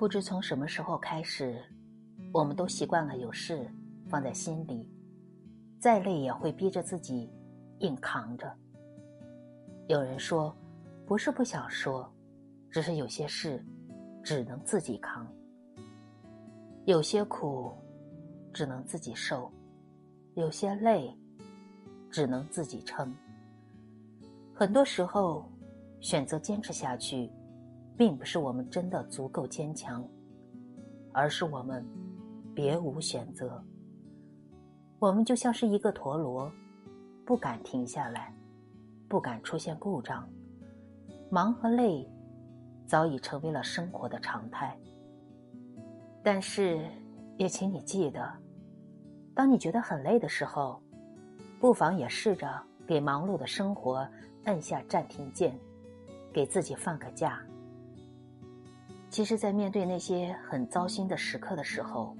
不知从什么时候开始，我们都习惯了有事放在心里，再累也会逼着自己硬扛着。有人说，不是不想说，只是有些事只能自己扛，有些苦只能自己受，有些累只能自己撑。很多时候，选择坚持下去。并不是我们真的足够坚强，而是我们别无选择。我们就像是一个陀螺，不敢停下来，不敢出现故障。忙和累早已成为了生活的常态。但是，也请你记得，当你觉得很累的时候，不妨也试着给忙碌的生活按下暂停键，给自己放个假。其实，在面对那些很糟心的时刻的时候，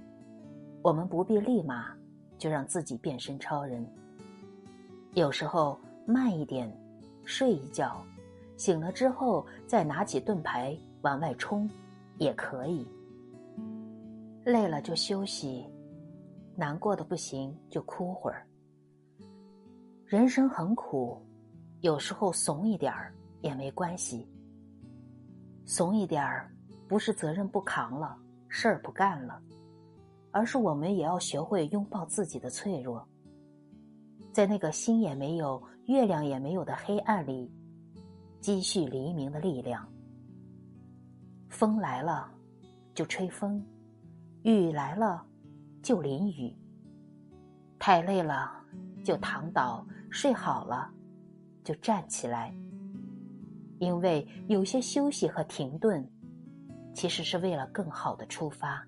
我们不必立马就让自己变身超人。有时候慢一点，睡一觉，醒了之后再拿起盾牌往外冲，也可以。累了就休息，难过的不行就哭会儿。人生很苦，有时候怂一点儿也没关系。怂一点儿。不是责任不扛了，事儿不干了，而是我们也要学会拥抱自己的脆弱，在那个星也没有、月亮也没有的黑暗里，积蓄黎明的力量。风来了，就吹风；雨来了，就淋雨。太累了，就躺倒；睡好了，就站起来。因为有些休息和停顿。其实是为了更好的出发。